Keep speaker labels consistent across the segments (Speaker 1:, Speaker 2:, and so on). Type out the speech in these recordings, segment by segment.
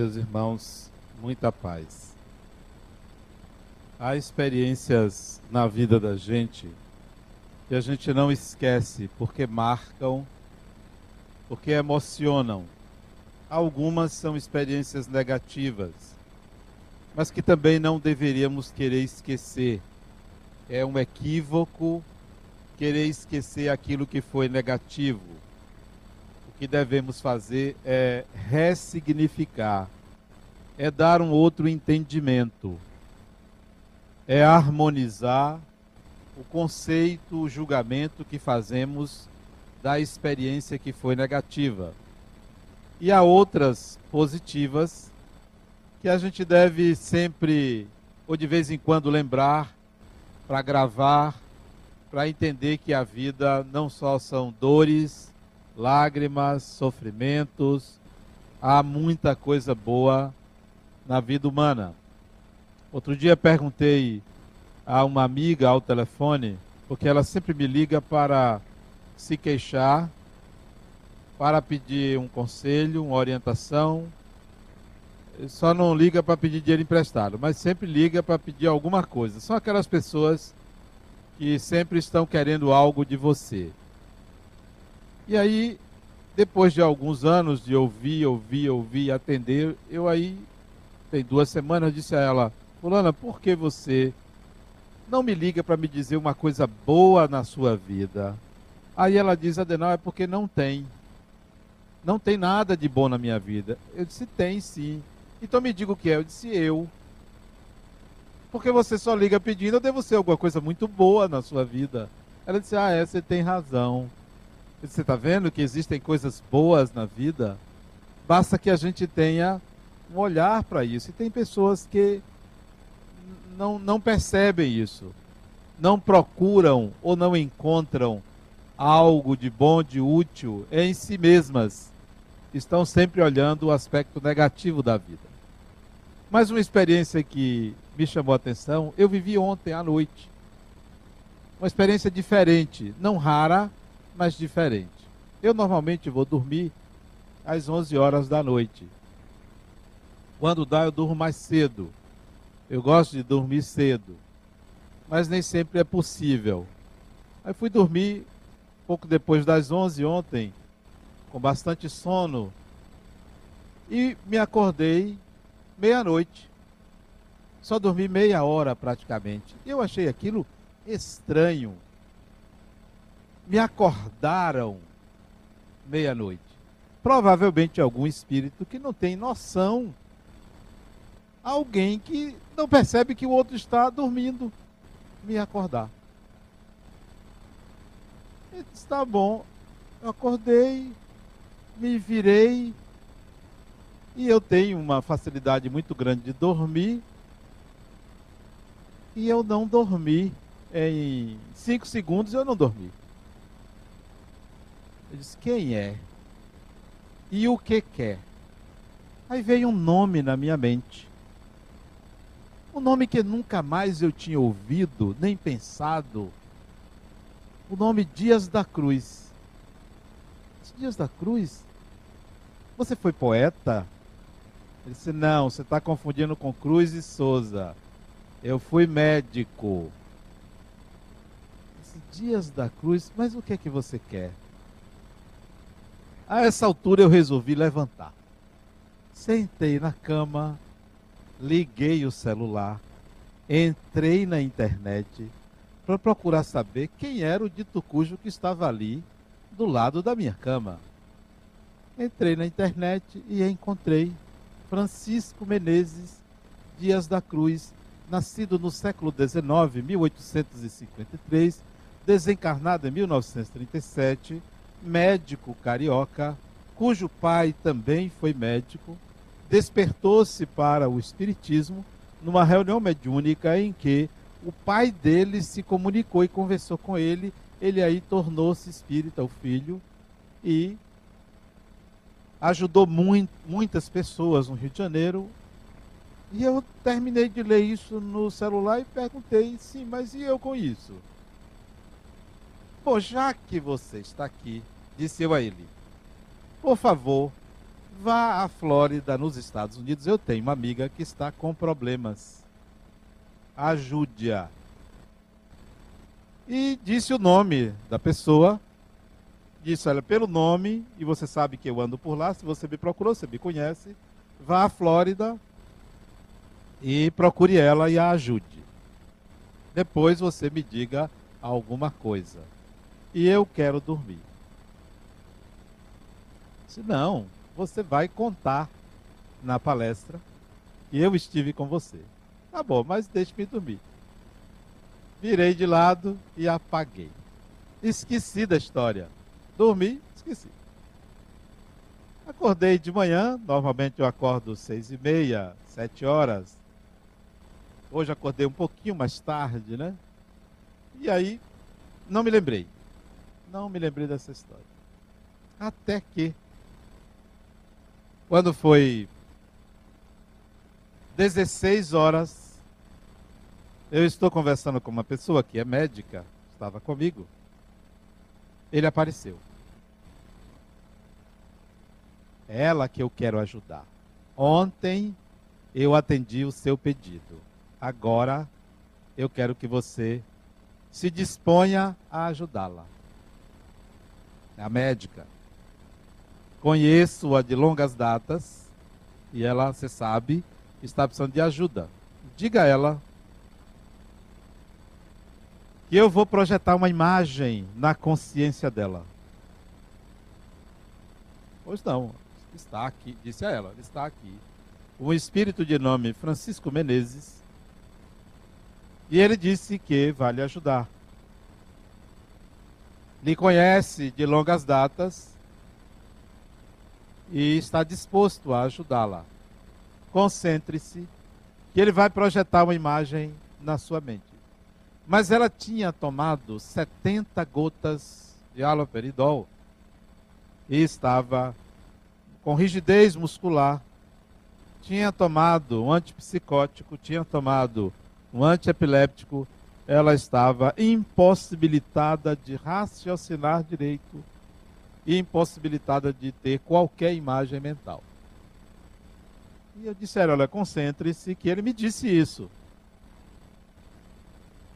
Speaker 1: Meus irmãos, muita paz. Há experiências na vida da gente que a gente não esquece porque marcam, porque emocionam. Algumas são experiências negativas, mas que também não deveríamos querer esquecer. É um equívoco querer esquecer aquilo que foi negativo que devemos fazer é ressignificar, é dar um outro entendimento, é harmonizar o conceito, o julgamento que fazemos da experiência que foi negativa. E há outras positivas que a gente deve sempre, ou de vez em quando, lembrar para gravar, para entender que a vida não só são dores, lágrimas, sofrimentos, há muita coisa boa na vida humana. Outro dia perguntei a uma amiga ao telefone, porque ela sempre me liga para se queixar, para pedir um conselho, uma orientação. Só não liga para pedir dinheiro emprestado, mas sempre liga para pedir alguma coisa. São aquelas pessoas que sempre estão querendo algo de você. E aí, depois de alguns anos de ouvir, ouvir, ouvir, atender, eu aí, tem duas semanas, disse a ela, Fulana, por que você não me liga para me dizer uma coisa boa na sua vida? Aí ela diz, Adenal, é porque não tem. Não tem nada de bom na minha vida. Eu disse, tem sim. Então me diga o que é. Eu disse, eu. Porque você só liga pedindo, eu devo ser alguma coisa muito boa na sua vida. Ela disse, ah, é, você tem razão. Você está vendo que existem coisas boas na vida? Basta que a gente tenha um olhar para isso. E tem pessoas que não, não percebem isso, não procuram ou não encontram algo de bom, de útil em si mesmas. Estão sempre olhando o aspecto negativo da vida. Mas uma experiência que me chamou a atenção, eu vivi ontem à noite. Uma experiência diferente, não rara, mas diferente. Eu normalmente vou dormir às 11 horas da noite. Quando dá, eu durmo mais cedo. Eu gosto de dormir cedo. Mas nem sempre é possível. Aí fui dormir pouco depois das 11 ontem, com bastante sono. E me acordei meia-noite. Só dormi meia hora praticamente. Eu achei aquilo estranho me acordaram meia-noite. Provavelmente algum espírito que não tem noção. Alguém que não percebe que o outro está dormindo. Me acordar. Está bom. Eu acordei, me virei. E eu tenho uma facilidade muito grande de dormir. E eu não dormi. Em cinco segundos eu não dormi. Eu disse: Quem é? E o que quer? Aí veio um nome na minha mente. Um nome que nunca mais eu tinha ouvido, nem pensado. O nome Dias da Cruz. Dias da Cruz? Você foi poeta? Ele disse: Não, você está confundindo com Cruz e Souza. Eu fui médico. Dias da Cruz, mas o que é que você quer? A essa altura eu resolvi levantar. Sentei na cama, liguei o celular, entrei na internet para procurar saber quem era o dito cujo que estava ali do lado da minha cama. Entrei na internet e encontrei Francisco Menezes Dias da Cruz, nascido no século XIX, 1853, desencarnado em 1937 médico carioca, cujo pai também foi médico, despertou-se para o espiritismo numa reunião mediúnica em que o pai dele se comunicou e conversou com ele. Ele aí tornou-se espírita, o filho, e ajudou muito, muitas pessoas no Rio de Janeiro. E eu terminei de ler isso no celular e perguntei, sim, mas e eu com isso? Pô, já que você está aqui, disse eu a ele, por favor, Vá à Flórida, nos Estados Unidos. Eu tenho uma amiga que está com problemas. Ajude-a. E disse o nome da pessoa. Disse, olha, pelo nome, e você sabe que eu ando por lá, se você me procurou, você me conhece, vá à Flórida e procure ela e a ajude. Depois você me diga alguma coisa. E eu quero dormir. Se não, você vai contar na palestra que eu estive com você. Tá bom, mas deixe-me dormir. Virei de lado e apaguei. Esqueci da história. Dormi, esqueci. Acordei de manhã, normalmente eu acordo seis e meia, sete horas. Hoje acordei um pouquinho mais tarde, né? E aí, não me lembrei. Não me lembrei dessa história. Até que quando foi 16 horas, eu estou conversando com uma pessoa que é médica, estava comigo. Ele apareceu. É ela que eu quero ajudar. Ontem eu atendi o seu pedido. Agora eu quero que você se disponha a ajudá-la. A médica. Conheço-a de longas datas e ela, você sabe, está precisando de ajuda. Diga a ela que eu vou projetar uma imagem na consciência dela. Pois não, está aqui, disse a ela, está aqui. Um espírito de nome Francisco Menezes. E ele disse que vai lhe ajudar. Lhe conhece de longas datas e está disposto a ajudá-la. Concentre-se, que ele vai projetar uma imagem na sua mente. Mas ela tinha tomado 70 gotas de haloperidol e estava com rigidez muscular. Tinha tomado um antipsicótico, tinha tomado um antiepiléptico. Ela estava impossibilitada de raciocinar direito e impossibilitada de ter qualquer imagem mental. E eu disse, olha, concentre-se, que ele me disse isso.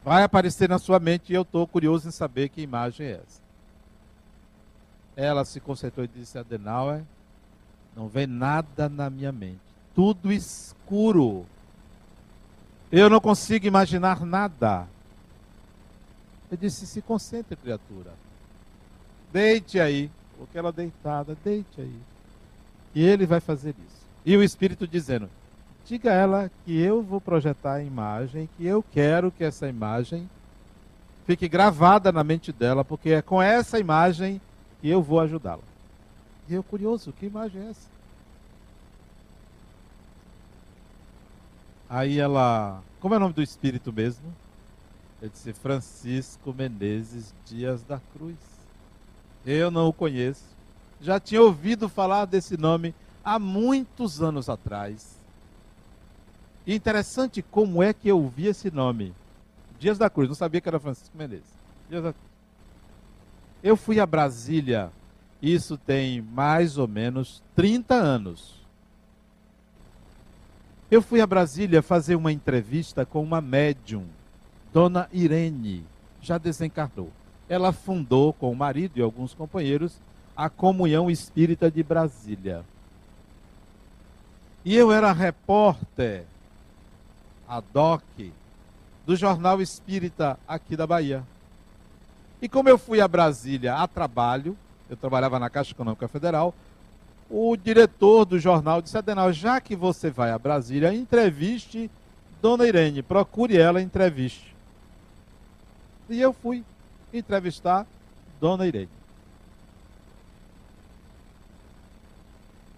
Speaker 1: Vai aparecer na sua mente e eu estou curioso em saber que imagem é essa. Ela se concentrou e disse, Adenauer, não vem nada na minha mente. Tudo escuro. Eu não consigo imaginar nada. Eu disse, se concentre, criatura. Deite aí. Porque ela deitada, deite aí. E ele vai fazer isso. E o Espírito dizendo: diga a ela que eu vou projetar a imagem, que eu quero que essa imagem fique gravada na mente dela, porque é com essa imagem que eu vou ajudá-la. E eu curioso, que imagem é essa? Aí ela, como é o nome do espírito mesmo? Ele disse Francisco Menezes Dias da Cruz. Eu não o conheço. Já tinha ouvido falar desse nome há muitos anos atrás. E interessante como é que eu ouvi esse nome. Dias da Cruz, não sabia que era Francisco Menezes. Dias da Eu fui a Brasília, isso tem mais ou menos 30 anos. Eu fui a Brasília fazer uma entrevista com uma médium, Dona Irene, já desencarnou ela fundou com o marido e alguns companheiros a Comunhão Espírita de Brasília. E eu era repórter, a DOC, do Jornal Espírita aqui da Bahia. E como eu fui a Brasília a trabalho, eu trabalhava na Caixa Econômica Federal, o diretor do jornal disse, Adenal, já que você vai a Brasília, entreviste Dona Irene, procure ela, entreviste. E eu fui entrevistar Dona Irene.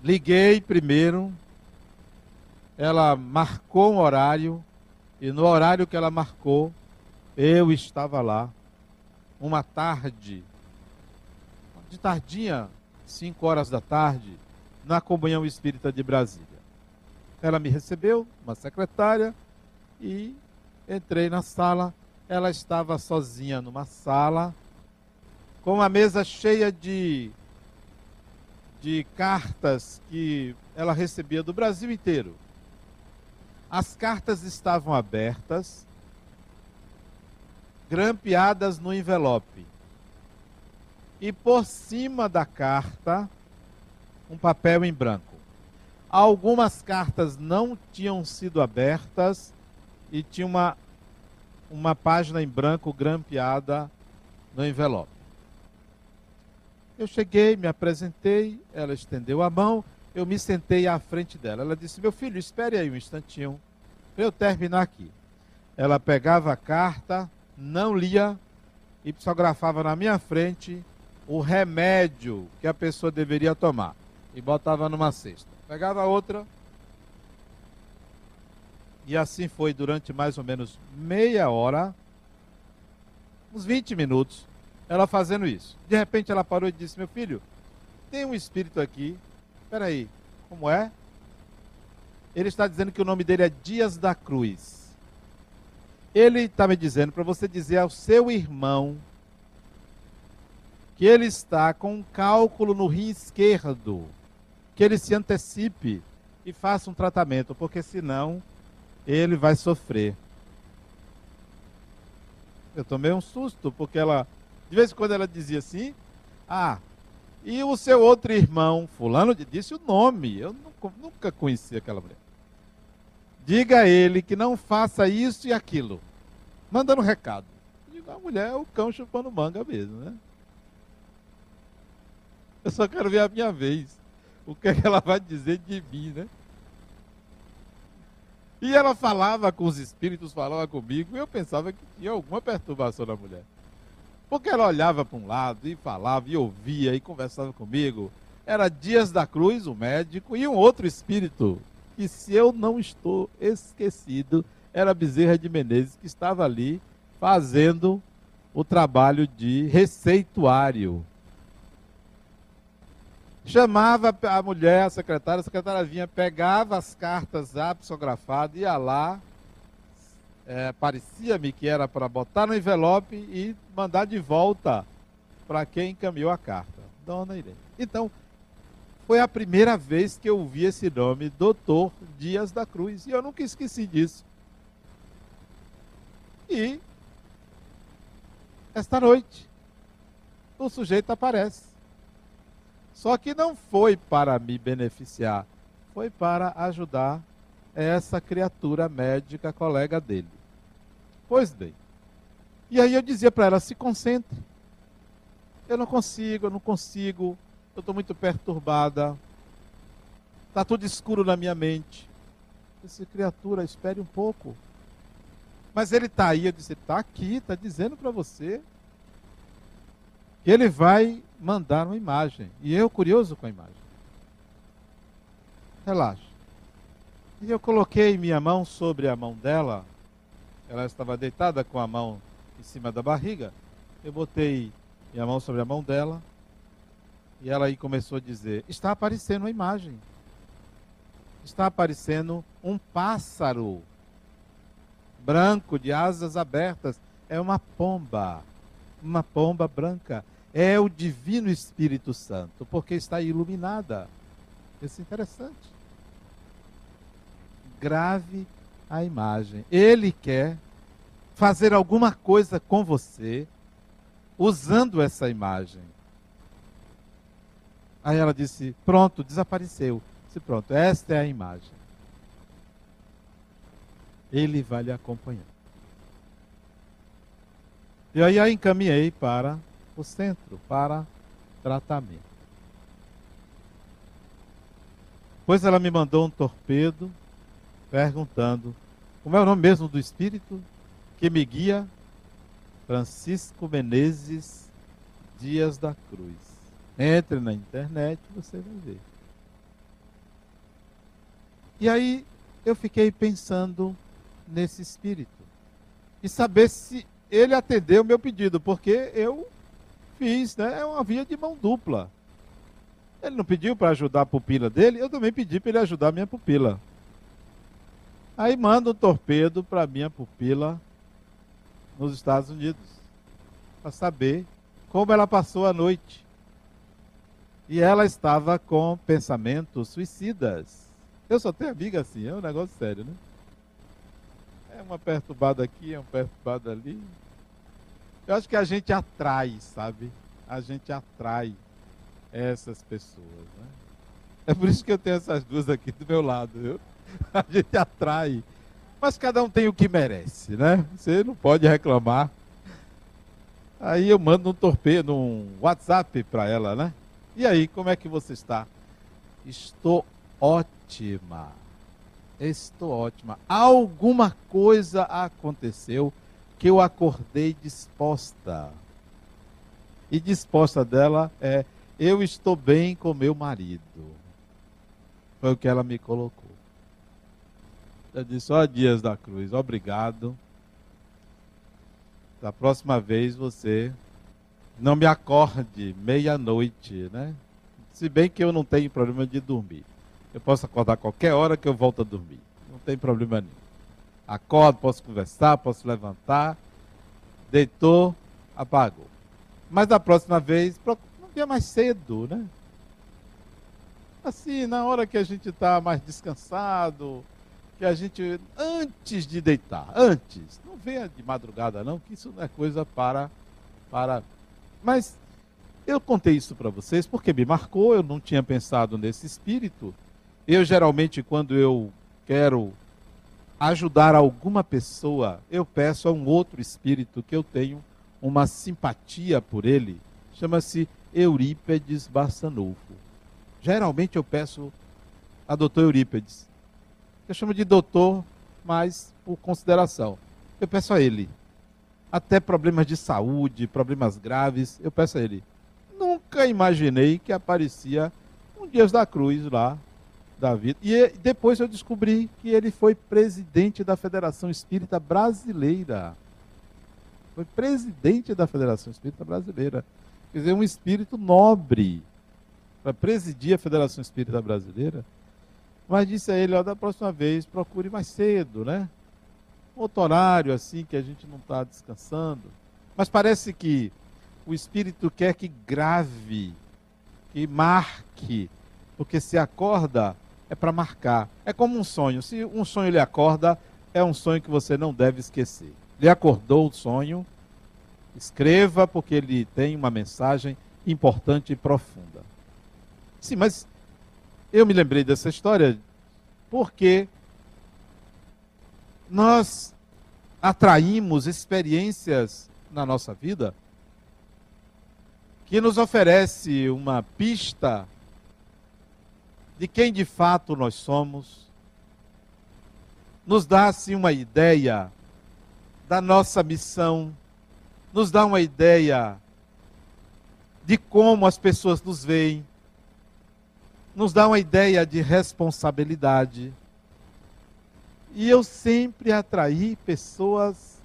Speaker 1: Liguei primeiro, ela marcou um horário, e no horário que ela marcou, eu estava lá, uma tarde, de tardinha, 5 horas da tarde, na Comunhão Espírita de Brasília. Ela me recebeu, uma secretária, e entrei na sala ela estava sozinha numa sala, com uma mesa cheia de de cartas que ela recebia do Brasil inteiro. As cartas estavam abertas, grampeadas no envelope. E por cima da carta, um papel em branco. Algumas cartas não tinham sido abertas e tinha uma, uma página em branco grampeada no envelope. Eu cheguei, me apresentei, ela estendeu a mão, eu me sentei à frente dela. Ela disse: Meu filho, espere aí um instantinho, para eu terminar aqui. Ela pegava a carta, não lia e psicografava na minha frente o remédio que a pessoa deveria tomar e botava numa cesta. Pegava outra. E assim foi durante mais ou menos meia hora, uns 20 minutos, ela fazendo isso. De repente ela parou e disse: Meu filho, tem um espírito aqui. Espera aí, como é? Ele está dizendo que o nome dele é Dias da Cruz. Ele está me dizendo para você dizer ao seu irmão que ele está com um cálculo no rim esquerdo, que ele se antecipe e faça um tratamento, porque senão ele vai sofrer. Eu tomei um susto, porque ela de vez em quando ela dizia assim: Ah, e o seu outro irmão, Fulano, disse o nome. Eu nunca conheci aquela mulher. Diga a ele que não faça isso e aquilo. Mandando um recado. Digo, a mulher é o cão chupando manga mesmo, né? Eu só quero ver a minha vez. O que, é que ela vai dizer de mim, né? E ela falava com os espíritos, falava comigo, e eu pensava que tinha alguma perturbação na mulher. Porque ela olhava para um lado e falava, e ouvia, e conversava comigo. Era Dias da Cruz, o médico, e um outro espírito, que se eu não estou esquecido, era Bezerra de Menezes, que estava ali fazendo o trabalho de receituário. Chamava a mulher, a secretária, a secretária vinha, pegava as cartas psicografadas, ia lá, é, parecia-me que era para botar no envelope e mandar de volta para quem encaminhou a carta, Dona Irene. Então, foi a primeira vez que eu ouvi esse nome, Doutor Dias da Cruz, e eu nunca esqueci disso. E esta noite, o sujeito aparece. Só que não foi para me beneficiar, foi para ajudar essa criatura médica colega dele. Pois bem. E aí eu dizia para ela: se concentre. Eu não consigo, eu não consigo. Eu estou muito perturbada. Está tudo escuro na minha mente. Essa criatura, espere um pouco. Mas ele está aí. Eu disse: está aqui, está dizendo para você ele vai mandar uma imagem. E eu, curioso com a imagem. Relaxa. E eu coloquei minha mão sobre a mão dela ela estava deitada com a mão em cima da barriga. Eu botei minha mão sobre a mão dela e ela aí começou a dizer: Está aparecendo uma imagem. Está aparecendo um pássaro branco de asas abertas. É uma pomba. Uma pomba branca. É o Divino Espírito Santo, porque está iluminada. Isso é interessante. Grave a imagem. Ele quer fazer alguma coisa com você usando essa imagem. Aí ela disse: Pronto, desapareceu. Disse: Pronto, esta é a imagem. Ele vai lhe acompanhar. E aí a encaminhei para o centro, para tratamento. Depois ela me mandou um torpedo perguntando: como é o nome mesmo do espírito que me guia? Francisco Menezes Dias da Cruz. Entre na internet você vai ver. E aí eu fiquei pensando nesse espírito e saber se ele atendeu o meu pedido, porque eu fiz, né? É uma via de mão dupla. Ele não pediu para ajudar a pupila dele, eu também pedi para ele ajudar a minha pupila. Aí manda um torpedo para minha pupila nos Estados Unidos, para saber como ela passou a noite. E ela estava com pensamentos suicidas. Eu só tenho amiga assim, é um negócio sério, né? É uma perturbada aqui, é um perturbado ali. Eu acho que a gente atrai, sabe? A gente atrai essas pessoas, né? É por isso que eu tenho essas duas aqui do meu lado, viu? A gente atrai. Mas cada um tem o que merece, né? Você não pode reclamar. Aí eu mando um torpedo, um WhatsApp para ela, né? E aí, como é que você está? Estou ótima. Estou ótima. Alguma coisa aconteceu que eu acordei disposta. E disposta dela é: eu estou bem com meu marido. Foi o que ela me colocou. Eu disse: Ó, Dias da Cruz, obrigado. Da próxima vez você não me acorde meia-noite, né? Se bem que eu não tenho problema de dormir. Eu posso acordar qualquer hora que eu volto a dormir. Não tem problema nenhum. Acordo, posso conversar, posso levantar. Deitou, apagou. Mas da próxima vez, não dia mais cedo, né? Assim, na hora que a gente está mais descansado, que a gente, antes de deitar, antes, não venha de madrugada não, que isso não é coisa para, para mas eu contei isso para vocês porque me marcou, eu não tinha pensado nesse espírito. Eu geralmente, quando eu quero ajudar alguma pessoa, eu peço a um outro espírito que eu tenho uma simpatia por ele, chama-se Eurípedes Barçanufo. Geralmente eu peço a doutor Eurípedes. Eu chamo de doutor, mas por consideração. Eu peço a ele até problemas de saúde, problemas graves, eu peço a ele. Nunca imaginei que aparecia um Dias da Cruz lá, da vida. E depois eu descobri que ele foi presidente da Federação Espírita Brasileira. Foi presidente da Federação Espírita Brasileira. Quer dizer, um espírito nobre para presidir a Federação Espírita Brasileira. Mas disse a ele, ó, da próxima vez procure mais cedo, né? outro horário assim que a gente não está descansando. Mas parece que o Espírito quer que grave, que marque, porque se acorda é para marcar. É como um sonho. Se um sonho lhe acorda, é um sonho que você não deve esquecer. Ele acordou o sonho, escreva, porque ele tem uma mensagem importante e profunda. Sim, mas eu me lembrei dessa história porque nós atraímos experiências na nossa vida que nos oferece uma pista de quem de fato nós somos, nos dá assim uma ideia da nossa missão, nos dá uma ideia de como as pessoas nos veem, nos dá uma ideia de responsabilidade. E eu sempre atraí pessoas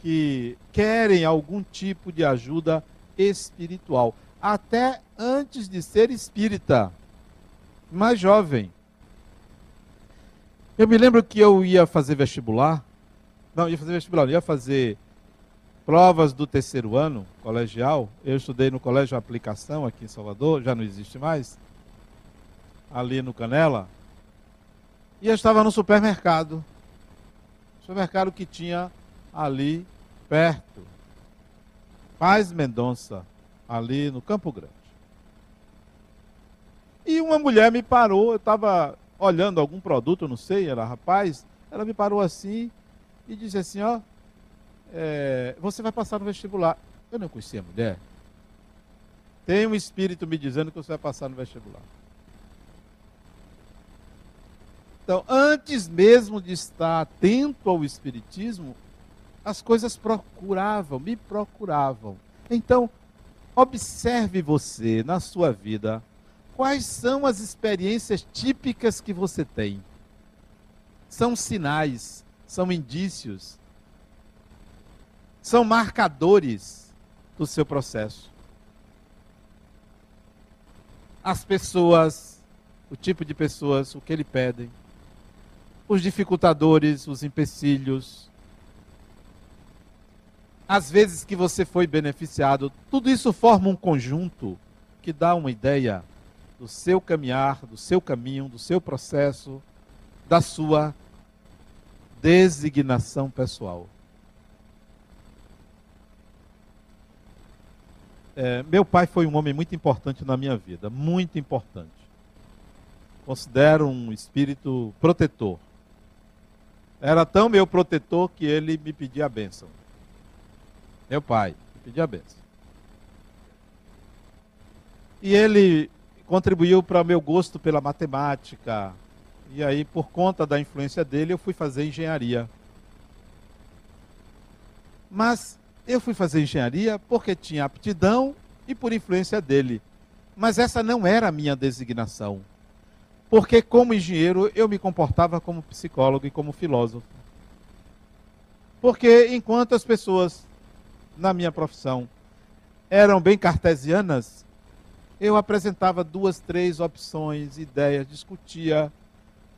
Speaker 1: que querem algum tipo de ajuda espiritual, até antes de ser espírita, mais jovem. Eu me lembro que eu ia fazer vestibular, não, ia fazer vestibular, ia fazer provas do terceiro ano colegial. Eu estudei no Colégio Aplicação aqui em Salvador, já não existe mais ali no Canela, e eu estava no supermercado. Supermercado que tinha ali perto. Paz Mendonça, ali no Campo Grande. E uma mulher me parou, eu estava olhando algum produto, não sei, era rapaz, ela me parou assim e disse assim, ó, é, você vai passar no vestibular. Eu não conhecia a mulher. Tem um espírito me dizendo que você vai passar no vestibular. Então, antes mesmo de estar atento ao Espiritismo, as coisas procuravam, me procuravam. Então, observe você na sua vida quais são as experiências típicas que você tem. São sinais, são indícios, são marcadores do seu processo. As pessoas, o tipo de pessoas, o que lhe pedem os dificultadores, os empecilhos. As vezes que você foi beneficiado, tudo isso forma um conjunto que dá uma ideia do seu caminhar, do seu caminho, do seu processo, da sua designação pessoal. É, meu pai foi um homem muito importante na minha vida, muito importante. Considero um espírito protetor. Era tão meu protetor que ele me pedia a bênção. Meu pai, me pedia a bênção. E ele contribuiu para o meu gosto pela matemática. E aí, por conta da influência dele, eu fui fazer engenharia. Mas eu fui fazer engenharia porque tinha aptidão e por influência dele. Mas essa não era a minha designação. Porque, como engenheiro, eu me comportava como psicólogo e como filósofo. Porque, enquanto as pessoas na minha profissão eram bem cartesianas, eu apresentava duas, três opções, ideias, discutia,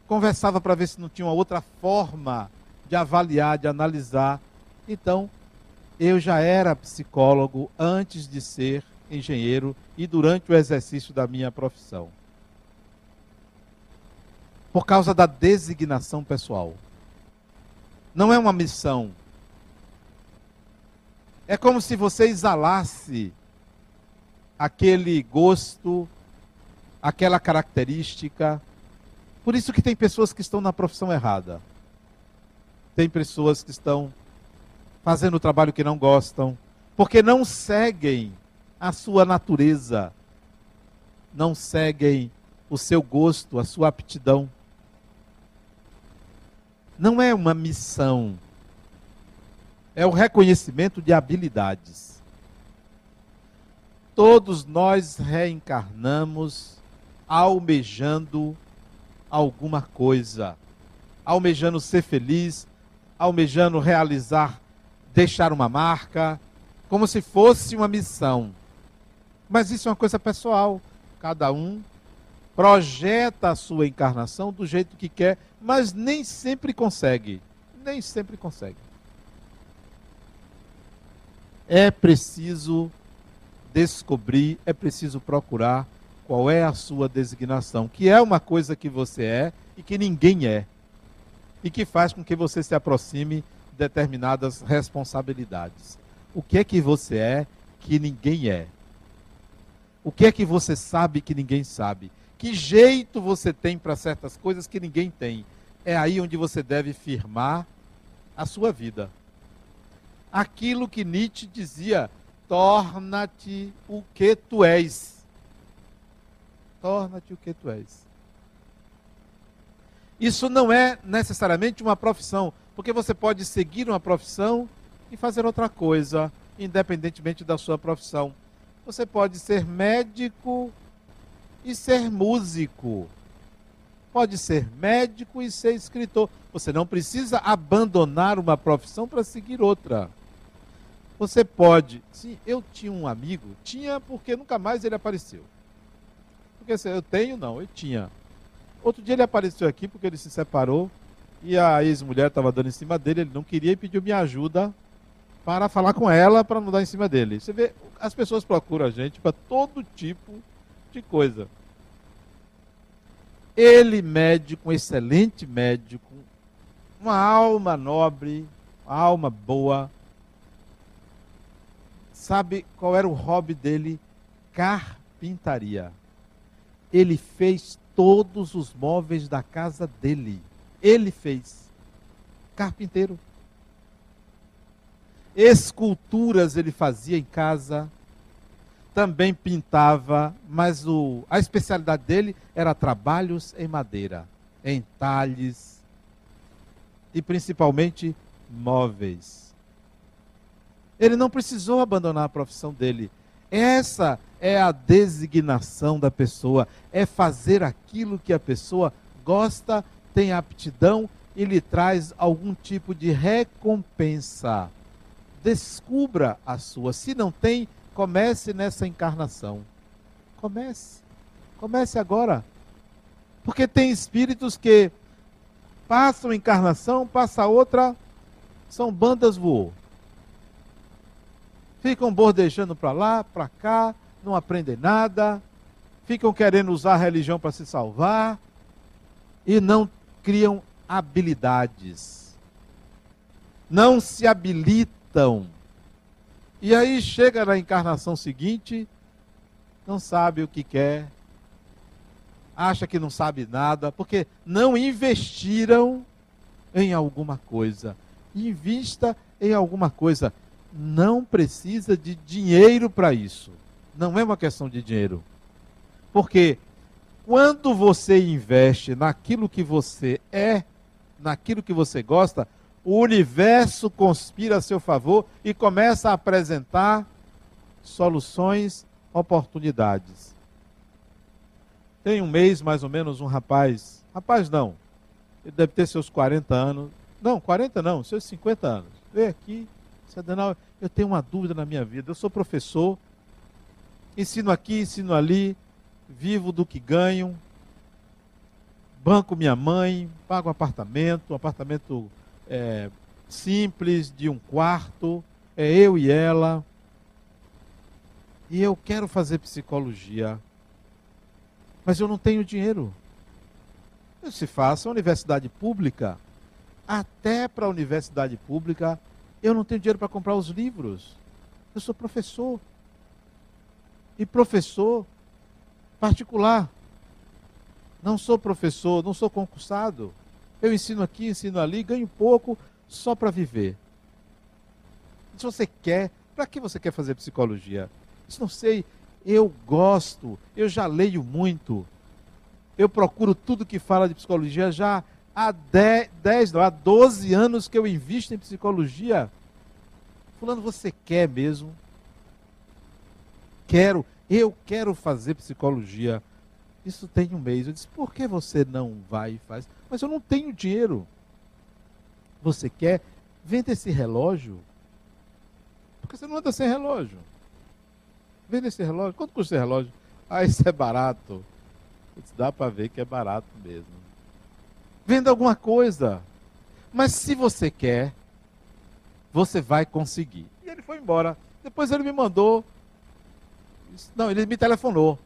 Speaker 1: conversava para ver se não tinha uma outra forma de avaliar, de analisar. Então, eu já era psicólogo antes de ser engenheiro e durante o exercício da minha profissão. Por causa da designação pessoal. Não é uma missão. É como se você exalasse aquele gosto, aquela característica. Por isso que tem pessoas que estão na profissão errada. Tem pessoas que estão fazendo o trabalho que não gostam, porque não seguem a sua natureza, não seguem o seu gosto, a sua aptidão. Não é uma missão, é o reconhecimento de habilidades todos nós reencarnamos almejando alguma coisa, almejando ser feliz, almejando realizar, deixar uma marca, como se fosse uma missão. Mas isso é uma coisa pessoal. Cada um projeta a sua encarnação do jeito que quer, mas nem sempre consegue. Nem sempre consegue. É preciso descobrir, é preciso procurar qual é a sua designação, que é uma coisa que você é e que ninguém é, e que faz com que você se aproxime de determinadas responsabilidades. O que é que você é que ninguém é? O que é que você sabe que ninguém sabe? Que jeito você tem para certas coisas que ninguém tem? É aí onde você deve firmar a sua vida. Aquilo que Nietzsche dizia, torna-te o que tu és. Torna-te o que tu és. Isso não é necessariamente uma profissão, porque você pode seguir uma profissão e fazer outra coisa, independentemente da sua profissão. Você pode ser médico e ser músico. Pode ser médico e ser escritor. Você não precisa abandonar uma profissão para seguir outra. Você pode. Sim, eu tinha um amigo, tinha porque nunca mais ele apareceu. Porque assim, eu tenho, não, eu tinha. Outro dia ele apareceu aqui porque ele se separou e a ex-mulher estava dando em cima dele, ele não queria e pediu minha ajuda para falar com ela para não dar em cima dele. Você vê, as pessoas procuram a gente para todo tipo de coisa. Ele, médico, um excelente médico, uma alma nobre, uma alma boa, Sabe qual era o hobby dele? Carpintaria. Ele fez todos os móveis da casa dele. Ele fez. Carpinteiro. Esculturas ele fazia em casa. Também pintava, mas o, a especialidade dele era trabalhos em madeira, em talhes e principalmente móveis. Ele não precisou abandonar a profissão dele. Essa é a designação da pessoa, é fazer aquilo que a pessoa gosta, tem aptidão e lhe traz algum tipo de recompensa. Descubra a sua. Se não tem, comece nessa encarnação. Comece. Comece agora. Porque tem espíritos que passam encarnação, passa outra, são bandas voou ficam bordejando para lá, para cá, não aprendem nada, ficam querendo usar a religião para se salvar e não criam habilidades. Não se habilitam. E aí chega na encarnação seguinte, não sabe o que quer, acha que não sabe nada, porque não investiram em alguma coisa. Invista em alguma coisa. Não precisa de dinheiro para isso. Não é uma questão de dinheiro. Porque quando você investe naquilo que você é, naquilo que você gosta, o universo conspira a seu favor e começa a apresentar soluções, oportunidades. Tem um mês, mais ou menos, um rapaz, rapaz não, ele deve ter seus 40 anos, não, 40 não, seus 50 anos. Vem aqui, Adenal, eu tenho uma dúvida na minha vida. Eu sou professor, ensino aqui, ensino ali, vivo do que ganho, banco minha mãe, pago um apartamento, um apartamento é, simples, de um quarto, é eu e ela. E eu quero fazer psicologia, mas eu não tenho dinheiro. Se faça universidade pública, até para a universidade pública, eu não tenho dinheiro para comprar os livros. Eu sou professor. E professor particular. Não sou professor, não sou concursado. Eu ensino aqui, ensino ali, ganho pouco só para viver. Se você quer, para que você quer fazer psicologia? Isso não sei. Eu gosto, eu já leio muito. Eu procuro tudo que fala de psicologia já há 10, 10 não, há 12 anos que eu invisto em psicologia. Fulano, você quer mesmo? Quero, eu quero fazer psicologia. Isso tem um mês. Eu disse, por que você não vai e faz? Mas eu não tenho dinheiro. Você quer? Venda esse relógio. Porque você não anda sem relógio. Venda esse relógio. Quanto custa esse relógio? Ah, isso é barato. Dá para ver que é barato mesmo. Venda alguma coisa. Mas se você quer, você vai conseguir. E ele foi embora. Depois ele me mandou. Não, ele me telefonou.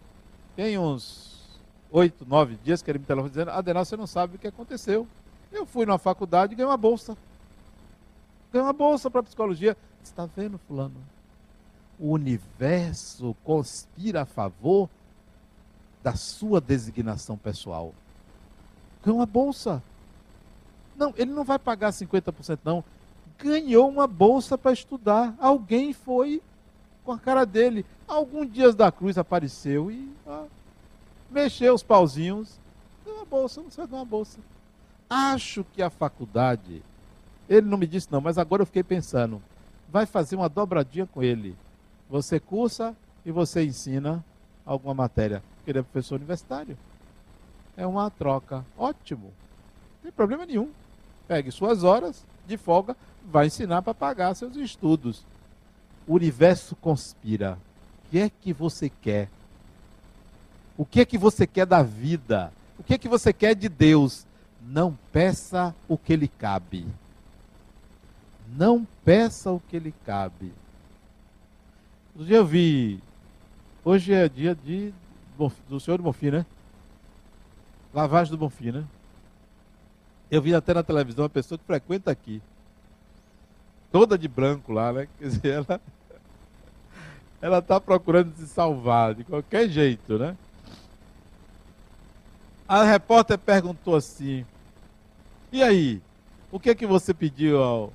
Speaker 1: Tem uns oito, nove dias que ele me telefonou dizendo: Adenal, você não sabe o que aconteceu. Eu fui na faculdade e ganhei uma bolsa. Ganhei uma bolsa para psicologia. Está vendo, Fulano? O universo conspira a favor da sua designação pessoal. Ganhou uma bolsa. Não, ele não vai pagar 50%, não ganhou uma bolsa para estudar. Alguém foi com a cara dele. Algum Dias da Cruz apareceu e ah, mexeu os pauzinhos. Deu uma bolsa, não sei de uma bolsa. Acho que a faculdade, ele não me disse não, mas agora eu fiquei pensando, vai fazer uma dobradinha com ele. Você cursa e você ensina alguma matéria. Porque ele é professor universitário. É uma troca. Ótimo. Não tem problema nenhum. Pegue suas horas de folga, vai ensinar para pagar seus estudos. O universo conspira. O que é que você quer? O que é que você quer da vida? O que é que você quer de Deus? Não peça o que lhe cabe. Não peça o que lhe cabe. Hoje eu vi. Hoje é dia de, do Senhor Bonfim, né? Lavagem do Bonfim, né? Eu vi até na televisão uma pessoa que frequenta aqui toda de branco lá, né? Quer dizer, ela ela está procurando se salvar de qualquer jeito, né? A repórter perguntou assim: E aí, o que é que você pediu ao,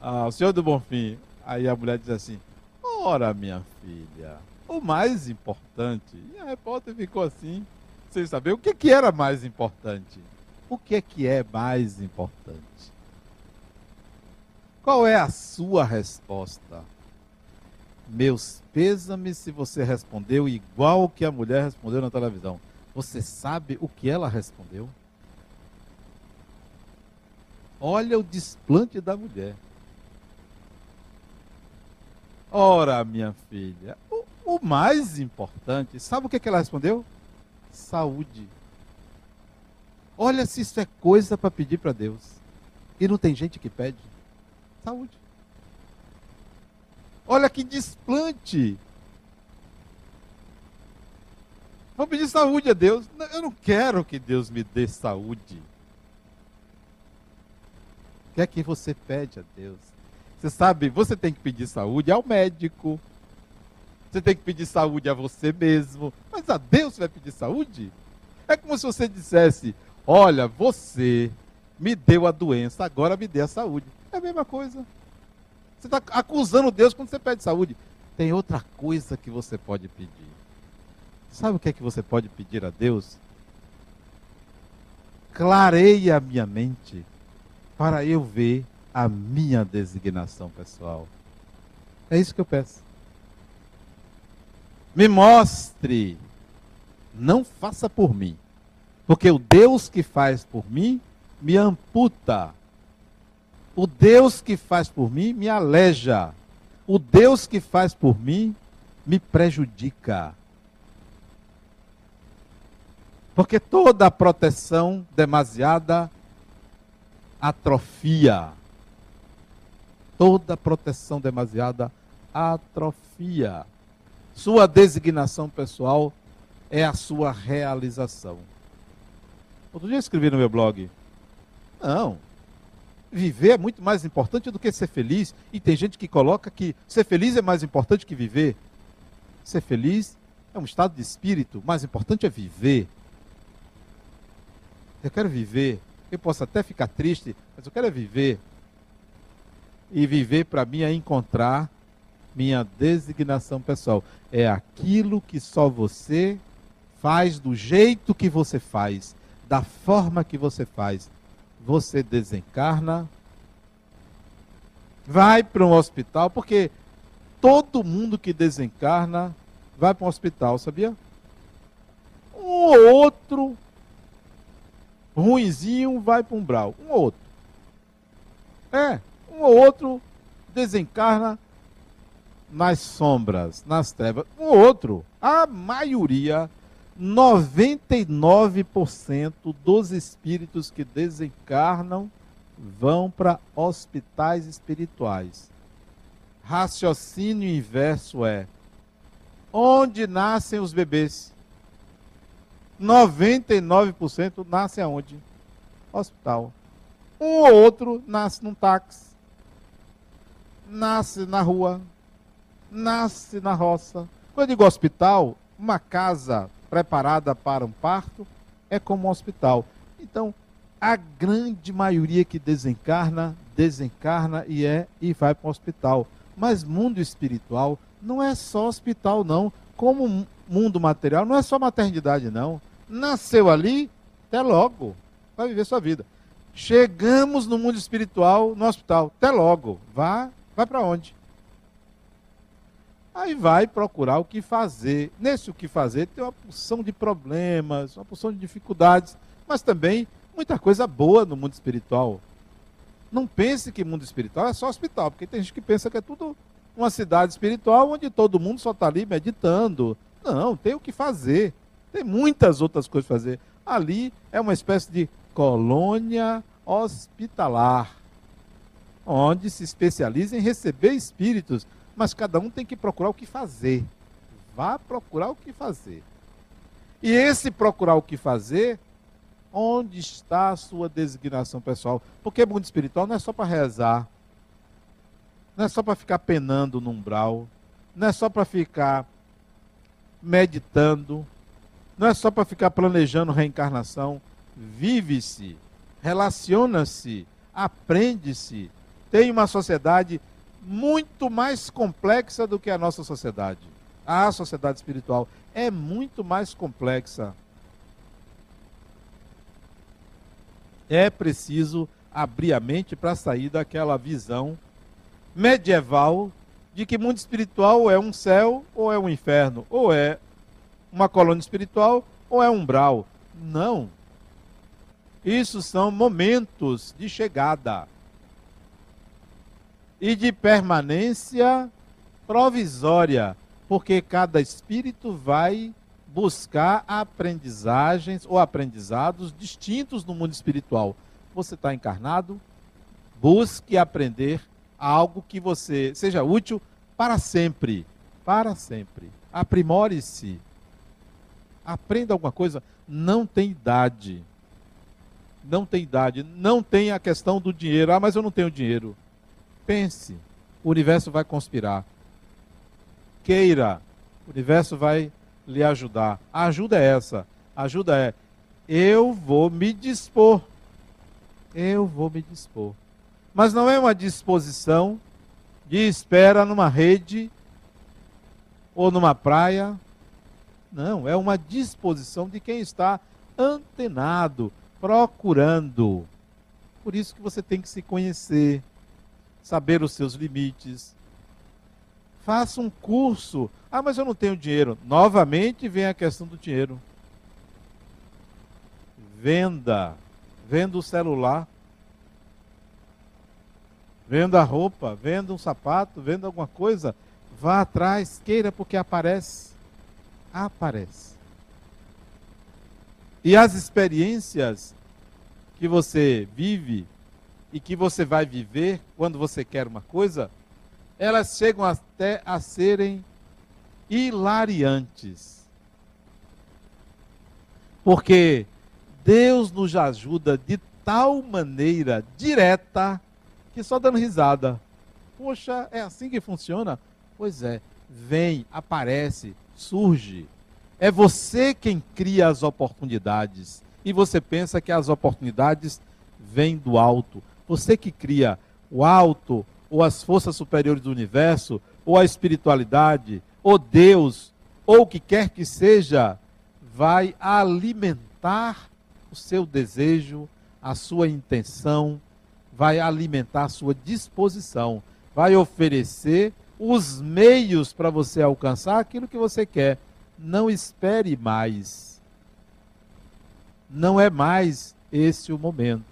Speaker 1: ao senhor do Bonfim? Aí a mulher diz assim: Ora, minha filha, o mais importante. E a repórter ficou assim, sem saber o que, que era mais importante. O que é que é mais importante? Qual é a sua resposta? Meus pêsames se você respondeu igual que a mulher respondeu na televisão. Você sabe o que ela respondeu? Olha o desplante da mulher. Ora, minha filha, o, o mais importante, sabe o que, que ela respondeu? Saúde. Olha se isso é coisa para pedir para Deus. E não tem gente que pede. Saúde. Olha que desplante. Vou pedir saúde a Deus. Eu não quero que Deus me dê saúde. O que é que você pede a Deus? Você sabe, você tem que pedir saúde ao médico. Você tem que pedir saúde a você mesmo. Mas a Deus vai pedir saúde? É como se você dissesse: Olha, você me deu a doença, agora me dê a saúde. É a mesma coisa. Você está acusando Deus quando você pede saúde. Tem outra coisa que você pode pedir. Sabe o que é que você pode pedir a Deus? Clareia a minha mente para eu ver a minha designação pessoal. É isso que eu peço. Me mostre. Não faça por mim. Porque o Deus que faz por mim me amputa. O Deus que faz por mim me aleja. O Deus que faz por mim me prejudica. Porque toda proteção demasiada atrofia. Toda proteção demasiada atrofia. Sua designação pessoal é a sua realização. Outro dia eu escrevi no meu blog. Não. Viver é muito mais importante do que ser feliz. E tem gente que coloca que ser feliz é mais importante que viver. Ser feliz é um estado de espírito. O mais importante é viver. Eu quero viver. Eu posso até ficar triste, mas eu quero é viver. E viver para mim é encontrar minha designação pessoal. É aquilo que só você faz do jeito que você faz, da forma que você faz. Você desencarna, vai para um hospital, porque todo mundo que desencarna vai para um hospital, sabia? Um ou outro ruinzinho vai para um brau, um ou outro. É, um ou outro desencarna nas sombras, nas trevas. Ou outro, a maioria, 99% dos espíritos que desencarnam vão para hospitais espirituais. Raciocínio inverso é: onde nascem os bebês? 99% nasce aonde? Hospital. Um ou outro nasce num táxi, nasce na rua, nasce na roça. Quando eu digo hospital, uma casa preparada para um parto é como um hospital. Então, a grande maioria que desencarna, desencarna e é e vai para o hospital. Mas mundo espiritual não é só hospital, não. Como mundo material, não é só maternidade, não nasceu ali, até logo, vai viver sua vida. Chegamos no mundo espiritual, no hospital, até logo, vá, vai para onde? Aí vai procurar o que fazer. Nesse o que fazer tem uma porção de problemas, uma porção de dificuldades, mas também muita coisa boa no mundo espiritual. Não pense que mundo espiritual é só hospital, porque tem gente que pensa que é tudo uma cidade espiritual onde todo mundo só está ali meditando. Não, tem o que fazer. Tem muitas outras coisas para fazer. Ali é uma espécie de colônia hospitalar, onde se especializa em receber espíritos, mas cada um tem que procurar o que fazer. Vá procurar o que fazer. E esse procurar o que fazer, onde está a sua designação pessoal? Porque mundo espiritual não é só para rezar, não é só para ficar penando no umbral, não é só para ficar meditando, não é só para ficar planejando reencarnação. Vive-se, relaciona-se, aprende-se. Tem uma sociedade muito mais complexa do que a nossa sociedade. A sociedade espiritual é muito mais complexa. É preciso abrir a mente para sair daquela visão medieval de que mundo espiritual é um céu ou é um inferno, ou é uma colônia espiritual ou é umbral. Não. Isso são momentos de chegada e de permanência provisória, porque cada espírito vai buscar aprendizagens ou aprendizados distintos no mundo espiritual. Você está encarnado, busque aprender algo que você seja útil para sempre. Para sempre. Aprimore-se. Aprenda alguma coisa. Não tem idade. Não tem idade. Não tem a questão do dinheiro. Ah, mas eu não tenho dinheiro. Pense. O universo vai conspirar. Queira. O universo vai lhe ajudar. A ajuda é essa. A ajuda é: eu vou me dispor. Eu vou me dispor. Mas não é uma disposição de espera numa rede ou numa praia. Não, é uma disposição de quem está antenado, procurando. Por isso que você tem que se conhecer, saber os seus limites. Faça um curso. Ah, mas eu não tenho dinheiro. Novamente vem a questão do dinheiro. Venda. Venda o celular. Venda a roupa, venda um sapato, venda alguma coisa. Vá atrás, queira, porque aparece. Aparece. E as experiências que você vive e que você vai viver quando você quer uma coisa, elas chegam até a serem hilariantes. Porque Deus nos ajuda de tal maneira direta que só dando risada. Poxa, é assim que funciona? Pois é, vem, aparece, surge. É você quem cria as oportunidades. E você pensa que as oportunidades vêm do alto. Você que cria o alto, ou as forças superiores do universo, ou a espiritualidade, ou Deus, ou o que quer que seja, vai alimentar o seu desejo, a sua intenção, vai alimentar a sua disposição, vai oferecer os meios para você alcançar aquilo que você quer. Não espere mais. Não é mais esse o momento.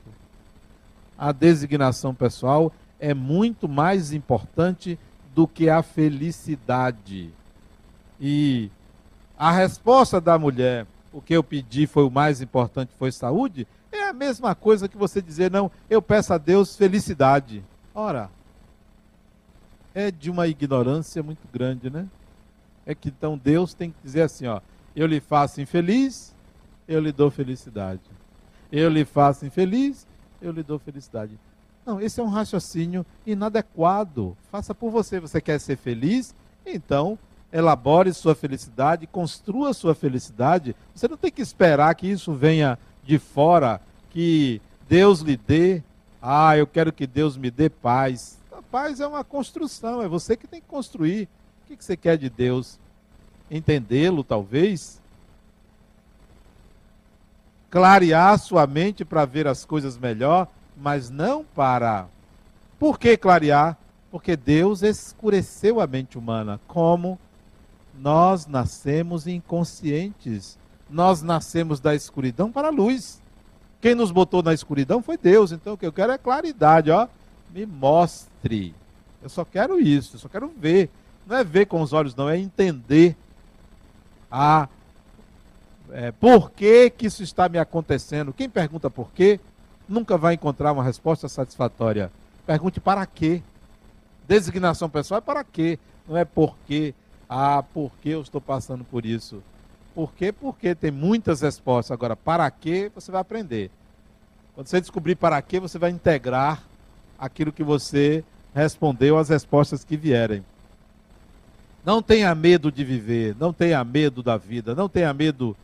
Speaker 1: A designação pessoal é muito mais importante do que a felicidade. E a resposta da mulher, o que eu pedi foi o mais importante, foi saúde, é a mesma coisa que você dizer, não, eu peço a Deus felicidade. Ora, é de uma ignorância muito grande, né? É que então Deus tem que dizer assim, ó, eu lhe faço infeliz, eu lhe dou felicidade. Eu lhe faço infeliz, eu lhe dou felicidade. Não, esse é um raciocínio inadequado. Faça por você. Você quer ser feliz? Então, elabore sua felicidade, construa sua felicidade. Você não tem que esperar que isso venha de fora que Deus lhe dê. Ah, eu quero que Deus me dê paz. A paz é uma construção, é você que tem que construir. O que você quer de Deus? Entendê-lo, talvez? Clarear sua mente para ver as coisas melhor, mas não para. Por que clarear? Porque Deus escureceu a mente humana. Como? Nós nascemos inconscientes nós nascemos da escuridão para a luz. Quem nos botou na escuridão foi Deus. Então o que eu quero é claridade, ó. Me mostre. Eu só quero isso, eu só quero ver. Não é ver com os olhos, não, é entender a é, por que, que isso está me acontecendo. Quem pergunta por quê, nunca vai encontrar uma resposta satisfatória. Pergunte para quê. Designação pessoal é para quê, não é por quê. Ah, por que eu estou passando por isso? Por quê? Porque tem muitas respostas. Agora, para quê, você vai aprender. Quando você descobrir para quê, você vai integrar aquilo que você respondeu às respostas que vierem. Não tenha medo de viver, não tenha medo da vida, não tenha medo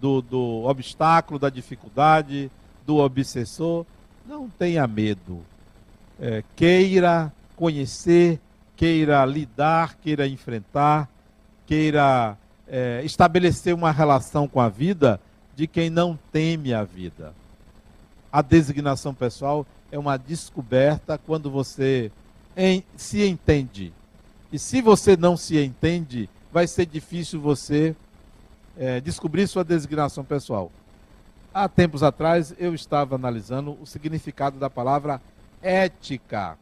Speaker 1: do, do obstáculo, da dificuldade, do obsessor. Não tenha medo. É, queira conhecer, queira lidar, queira enfrentar, queira é, estabelecer uma relação com a vida de quem não teme a vida. A designação pessoal é uma descoberta quando você em, se entende. E se você não se entende, vai ser difícil você é, descobrir sua designação pessoal. Há tempos atrás eu estava analisando o significado da palavra ética.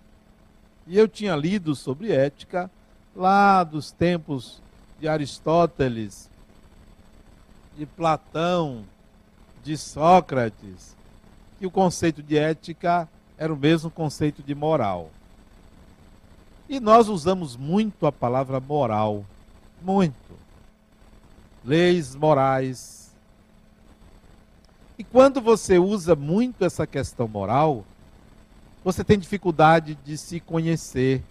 Speaker 1: E eu tinha lido sobre ética lá dos tempos de Aristóteles, de Platão, de Sócrates, que o conceito de ética era o mesmo conceito de moral. E nós usamos muito a palavra moral. Muito. Leis morais. E quando você usa muito essa questão moral, você tem dificuldade de se conhecer,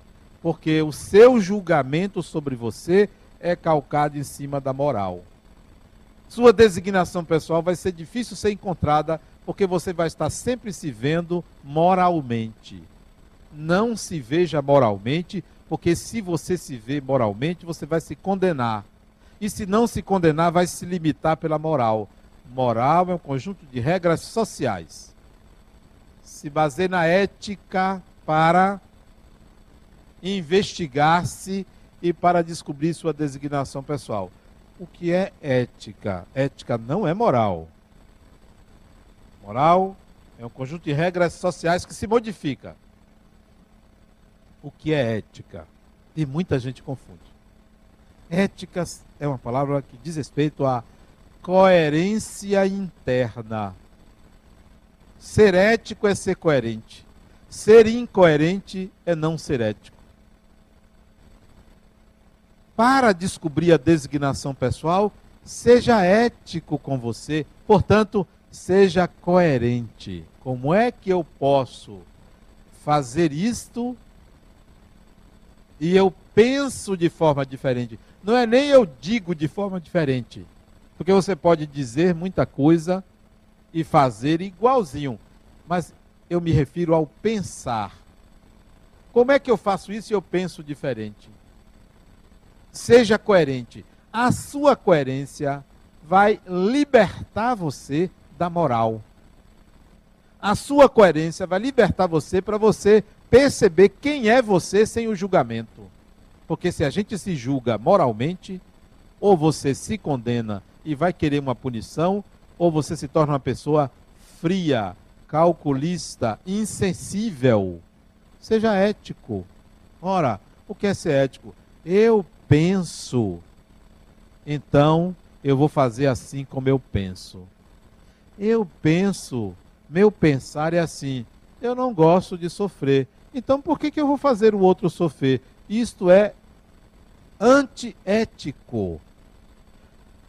Speaker 1: porque o seu julgamento sobre você é calcado em cima da moral. Sua designação pessoal vai ser difícil ser encontrada, porque você vai estar sempre se vendo moralmente não se veja moralmente, porque se você se vê moralmente, você vai se condenar. E se não se condenar, vai se limitar pela moral. Moral é um conjunto de regras sociais. Se baseia na ética para investigar-se e para descobrir sua designação pessoal. O que é ética? Ética não é moral. Moral é um conjunto de regras sociais que se modifica o que é ética. E muita gente confunde. Ética é uma palavra que diz respeito à coerência interna. Ser ético é ser coerente. Ser incoerente é não ser ético. Para descobrir a designação pessoal, seja ético com você. Portanto, seja coerente. Como é que eu posso fazer isto e eu penso de forma diferente. Não é nem eu digo de forma diferente. Porque você pode dizer muita coisa e fazer igualzinho. Mas eu me refiro ao pensar. Como é que eu faço isso e eu penso diferente? Seja coerente. A sua coerência vai libertar você da moral. A sua coerência vai libertar você para você perceber quem é você sem o julgamento. Porque se a gente se julga moralmente, ou você se condena e vai querer uma punição, ou você se torna uma pessoa fria, calculista, insensível. Seja ético. Ora, o que é ser ético? Eu penso. Então, eu vou fazer assim como eu penso. Eu penso. Meu pensar é assim. Eu não gosto de sofrer. Então por que, que eu vou fazer o outro sofrer? Isto é antiético.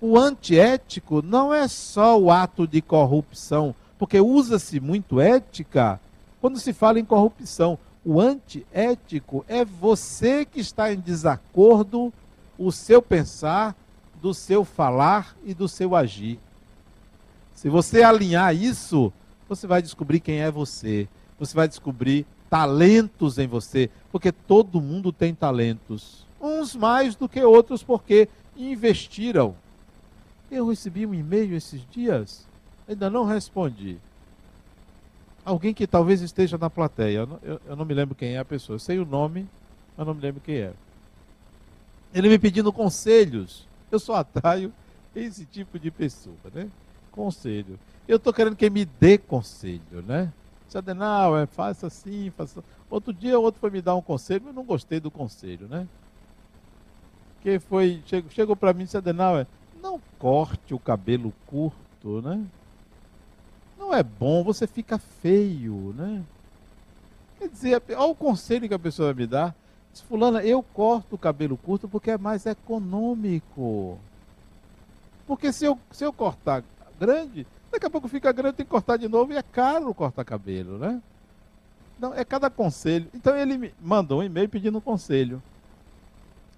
Speaker 1: O antiético não é só o ato de corrupção, porque usa-se muito ética quando se fala em corrupção. O antiético é você que está em desacordo o seu pensar, do seu falar e do seu agir. Se você alinhar isso, você vai descobrir quem é você. Você vai descobrir talentos em você, porque todo mundo tem talentos. Uns mais do que outros, porque investiram. Eu recebi um e-mail esses dias, ainda não respondi. Alguém que talvez esteja na plateia, eu não, eu, eu não me lembro quem é a pessoa, eu sei o nome, mas não me lembro quem é. Ele me pedindo conselhos. Eu só atraio esse tipo de pessoa, né? Conselho. Eu estou querendo que me dê conselho, né? Adenal, é, faça assim, faça. Outro dia, outro foi me dar um conselho, mas eu não gostei do conselho, né? Que foi, chegou, chegou para mim e disse, Adenal, é, não corte o cabelo curto, né? Não é bom, você fica feio, né? Quer dizer, olha o conselho que a pessoa me dá. Diz, fulana, eu corto o cabelo curto porque é mais econômico. Porque se eu, se eu cortar grande, Daqui a pouco fica grande, tem que cortar de novo e é caro cortar cabelo, né? Não, é cada conselho. Então ele me mandou um e-mail pedindo um conselho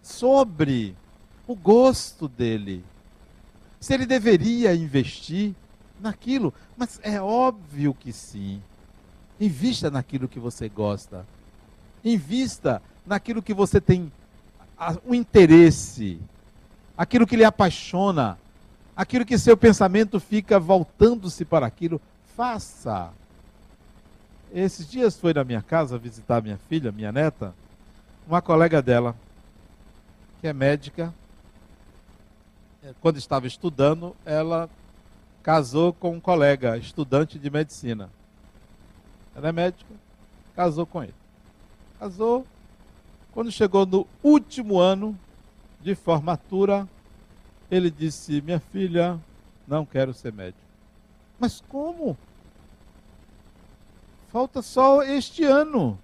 Speaker 1: sobre o gosto dele. Se ele deveria investir naquilo. Mas é óbvio que sim. Invista naquilo que você gosta. Invista naquilo que você tem um interesse, aquilo que lhe apaixona aquilo que seu pensamento fica voltando-se para aquilo, faça. Esses dias foi na minha casa visitar minha filha, minha neta, uma colega dela, que é médica. Quando estava estudando, ela casou com um colega, estudante de medicina. Ela é médica, casou com ele. Casou. Quando chegou no último ano de formatura, ele disse: Minha filha, não quero ser médico. Mas como? Falta só este ano.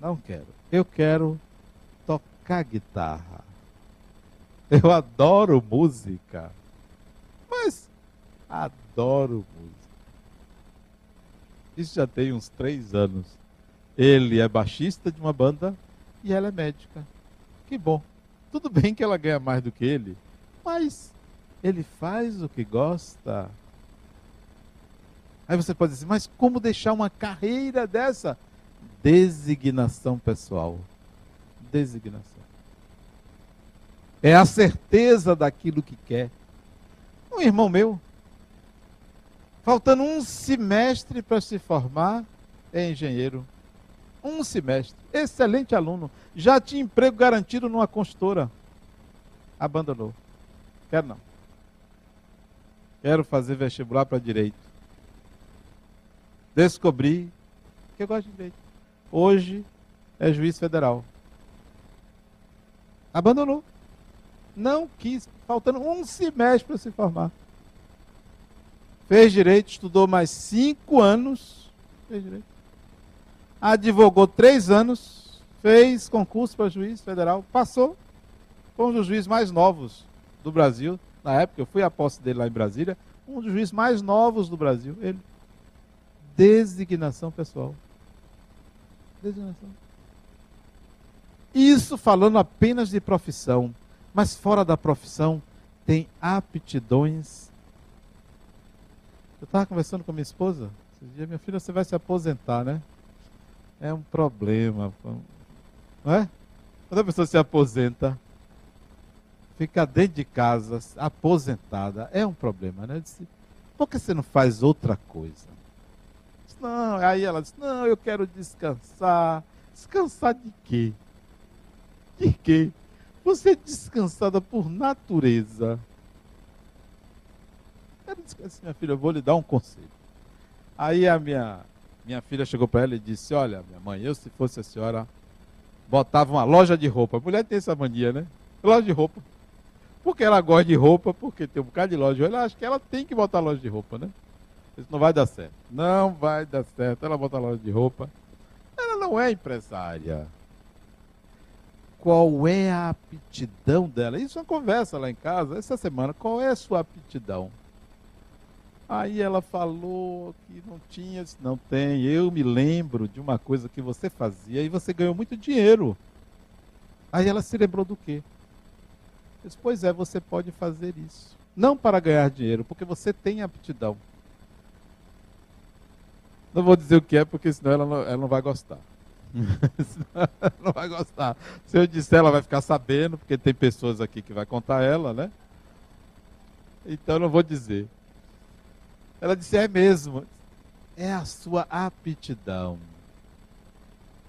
Speaker 1: Não quero. Eu quero tocar guitarra. Eu adoro música. Mas adoro música. Isso já tem uns três anos. Ele é baixista de uma banda e ela é médica. Que bom. Tudo bem que ela ganha mais do que ele, mas ele faz o que gosta. Aí você pode dizer, mas como deixar uma carreira dessa? Designação pessoal. Designação. É a certeza daquilo que quer. Um irmão meu, faltando um semestre para se formar, é engenheiro. Um semestre. Excelente aluno. Já tinha emprego garantido numa consultora. Abandonou. Quero não. Quero fazer vestibular para direito. Descobri que eu gosto de direito. Hoje é juiz federal. Abandonou. Não quis, faltando um semestre para se formar. Fez direito, estudou mais cinco anos. Fez direito. Advogou três anos. Fez concurso para juiz federal. Passou. Foi um dos juízes mais novos do Brasil na época, eu fui à posse dele lá em Brasília, um dos juízes mais novos do Brasil, ele. Designação pessoal. Designação. Isso falando apenas de profissão, mas fora da profissão tem aptidões. Eu estava conversando com minha esposa, esse dia, minha filha, você vai se aposentar, né? É um problema. Não é? Quando a pessoa se aposenta, ficar dentro de casa, aposentada, é um problema, né? Eu disse, por que você não faz outra coisa? Disse, não, aí ela disse, não, eu quero descansar. Descansar de quê? De quê? Você é descansada por natureza. Ela disse assim, minha filha, eu vou lhe dar um conselho. Aí a minha, minha filha chegou para ela e disse, olha, minha mãe, eu se fosse a senhora, botava uma loja de roupa. A mulher tem essa mania, né? Loja de roupa. Porque ela gosta de roupa, porque tem um bocado de loja. Ela acha que ela tem que botar loja de roupa, né? Isso não vai dar certo. Não vai dar certo. Ela bota loja de roupa. Ela não é empresária. Qual é a aptidão dela? Isso é uma conversa lá em casa, essa semana. Qual é a sua aptidão? Aí ela falou que não tinha, não tem. Eu me lembro de uma coisa que você fazia e você ganhou muito dinheiro. Aí ela se lembrou do quê? Disse, pois é, você pode fazer isso. Não para ganhar dinheiro, porque você tem aptidão. Não vou dizer o que é, porque senão ela não, ela não vai gostar. ela não vai gostar. Se eu disser, ela vai ficar sabendo, porque tem pessoas aqui que vai contar ela, né? Então eu não vou dizer. Ela disse, é mesmo. É a sua aptidão.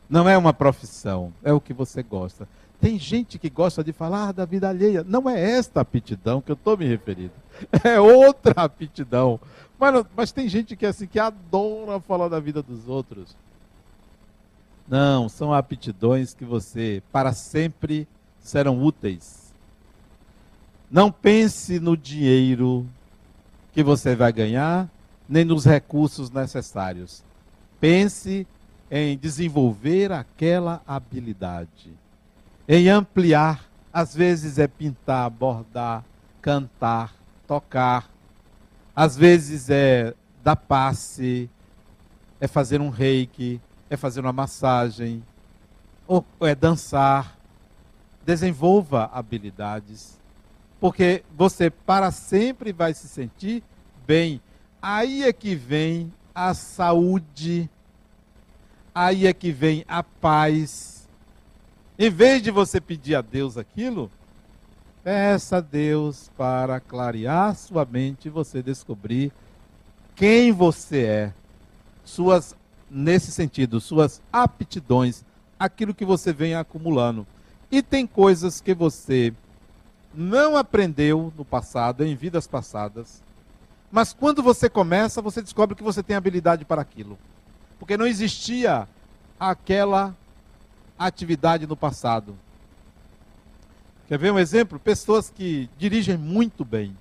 Speaker 1: Não é uma profissão, é o que você gosta. Tem gente que gosta de falar da vida alheia. Não é esta aptidão que eu estou me referindo. É outra aptidão. Mas, mas tem gente que é assim que adora falar da vida dos outros. Não, são aptidões que você para sempre serão úteis. Não pense no dinheiro que você vai ganhar, nem nos recursos necessários. Pense em desenvolver aquela habilidade em ampliar. Às vezes é pintar, bordar, cantar, tocar. Às vezes é dar passe, é fazer um reiki, é fazer uma massagem, ou é dançar. Desenvolva habilidades, porque você para sempre vai se sentir bem. Aí é que vem a saúde, aí é que vem a paz em vez de você pedir a Deus aquilo, peça a Deus para clarear sua mente e você descobrir quem você é, suas nesse sentido, suas aptidões, aquilo que você vem acumulando. E tem coisas que você não aprendeu no passado, em vidas passadas, mas quando você começa, você descobre que você tem habilidade para aquilo. Porque não existia aquela atividade no passado. Quer ver um exemplo? Pessoas que dirigem muito bem,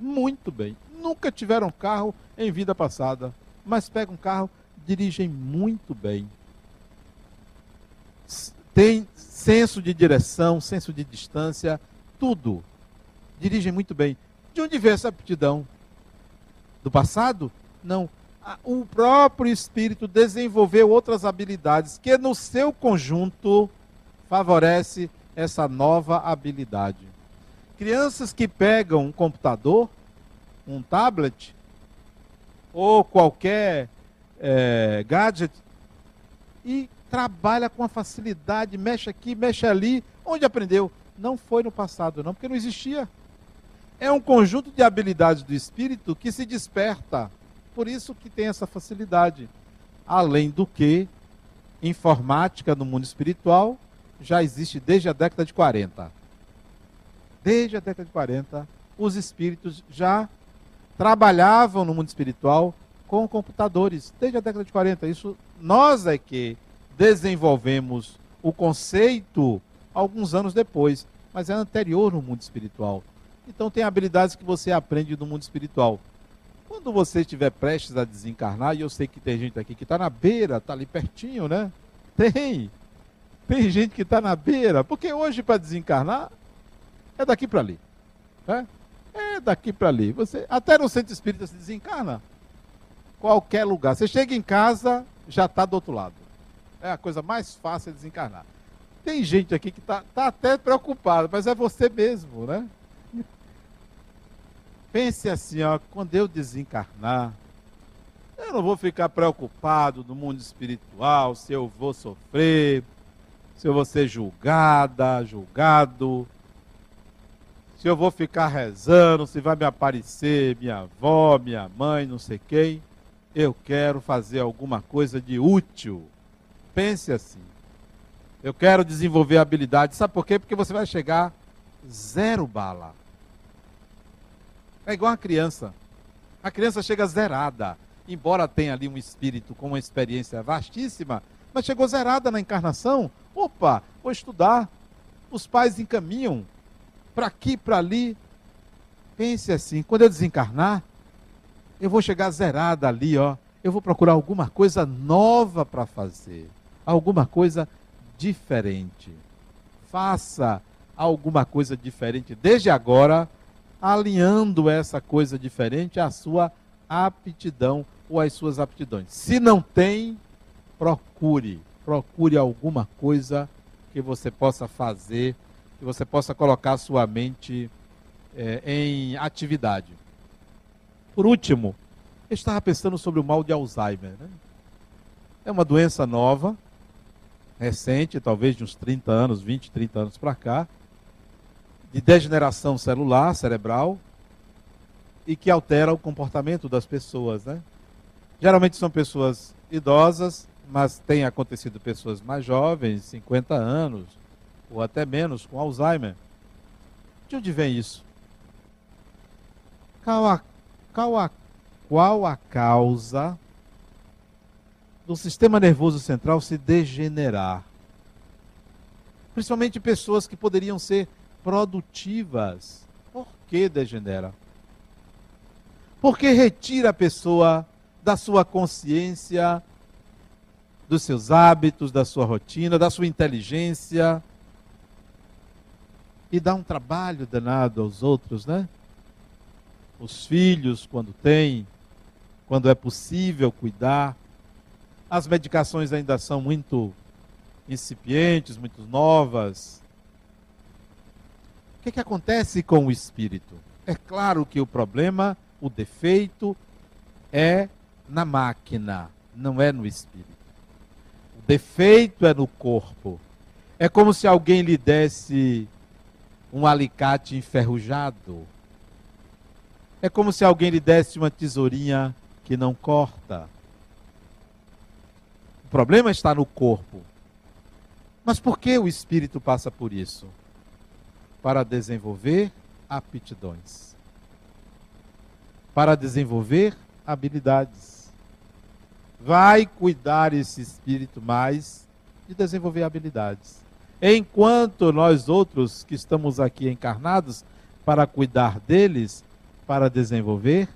Speaker 1: muito bem, nunca tiveram carro em vida passada, mas pegam um carro, dirigem muito bem. Tem senso de direção, senso de distância, tudo. Dirigem muito bem. De onde vem essa aptidão? Do passado? Não. O próprio espírito desenvolveu outras habilidades que, no seu conjunto, favorece essa nova habilidade. Crianças que pegam um computador, um tablet, ou qualquer é, gadget e trabalha com a facilidade, mexe aqui, mexe ali. Onde aprendeu? Não foi no passado, não, porque não existia. É um conjunto de habilidades do espírito que se desperta. Por isso que tem essa facilidade. Além do que, informática no mundo espiritual já existe desde a década de 40. Desde a década de 40, os espíritos já trabalhavam no mundo espiritual com computadores, desde a década de 40. Isso nós é que desenvolvemos o conceito alguns anos depois, mas é anterior no mundo espiritual. Então tem habilidades que você aprende no mundo espiritual. Quando você estiver prestes a desencarnar, e eu sei que tem gente aqui que está na beira, está ali pertinho, né? Tem. Tem gente que está na beira, porque hoje para desencarnar é daqui para ali. Né? É daqui para ali. Você até no centro espírita se desencarna. Qualquer lugar. Você chega em casa, já está do outro lado. É a coisa mais fácil de desencarnar. Tem gente aqui que está tá até preocupada, mas é você mesmo, né? Pense assim, ó, quando eu desencarnar, eu não vou ficar preocupado no mundo espiritual, se eu vou sofrer, se eu vou ser julgada, julgado, se eu vou ficar rezando, se vai me aparecer minha avó, minha mãe, não sei quem. Eu quero fazer alguma coisa de útil. Pense assim. Eu quero desenvolver habilidade. Sabe por quê? Porque você vai chegar zero bala. É igual a criança. A criança chega zerada. Embora tenha ali um espírito com uma experiência vastíssima, mas chegou zerada na encarnação. Opa, vou estudar. Os pais encaminham para aqui, para ali. Pense assim, quando eu desencarnar, eu vou chegar zerada ali, ó. Eu vou procurar alguma coisa nova para fazer, alguma coisa diferente. Faça alguma coisa diferente desde agora, alinhando essa coisa diferente à sua aptidão ou às suas aptidões. Se não tem, procure, procure alguma coisa que você possa fazer, que você possa colocar sua mente é, em atividade. Por último, eu estava pensando sobre o mal de Alzheimer. Né? É uma doença nova, recente, talvez de uns 30 anos, 20, 30 anos para cá, de degeneração celular, cerebral, e que altera o comportamento das pessoas. Né? Geralmente são pessoas idosas, mas tem acontecido pessoas mais jovens, 50 anos, ou até menos, com Alzheimer. De onde vem isso? Qual a, qual a, qual a causa do sistema nervoso central se degenerar? Principalmente pessoas que poderiam ser produtivas. Por que degenera? Porque retira a pessoa da sua consciência, dos seus hábitos, da sua rotina, da sua inteligência. E dá um trabalho danado aos outros, né? Os filhos, quando tem, quando é possível cuidar. As medicações ainda são muito incipientes, muito novas. O que, que acontece com o espírito? É claro que o problema, o defeito, é na máquina, não é no espírito defeito é no corpo. É como se alguém lhe desse um alicate enferrujado. É como se alguém lhe desse uma tesourinha que não corta. O problema está no corpo. Mas por que o espírito passa por isso? Para desenvolver aptidões. Para desenvolver habilidades vai cuidar esse espírito mais de desenvolver habilidades. Enquanto nós outros que estamos aqui encarnados para cuidar deles, para desenvolver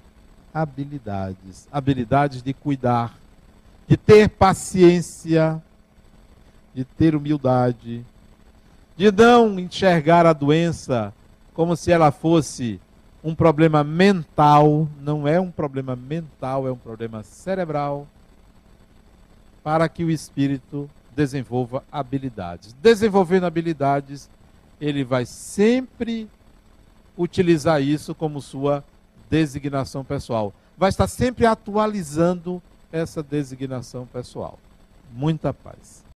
Speaker 1: habilidades, habilidades de cuidar, de ter paciência, de ter humildade, de não enxergar a doença como se ela fosse um problema mental, não é um problema mental, é um problema cerebral, para que o espírito desenvolva habilidades. Desenvolvendo habilidades, ele vai sempre utilizar isso como sua designação pessoal. Vai estar sempre atualizando essa designação pessoal. Muita paz.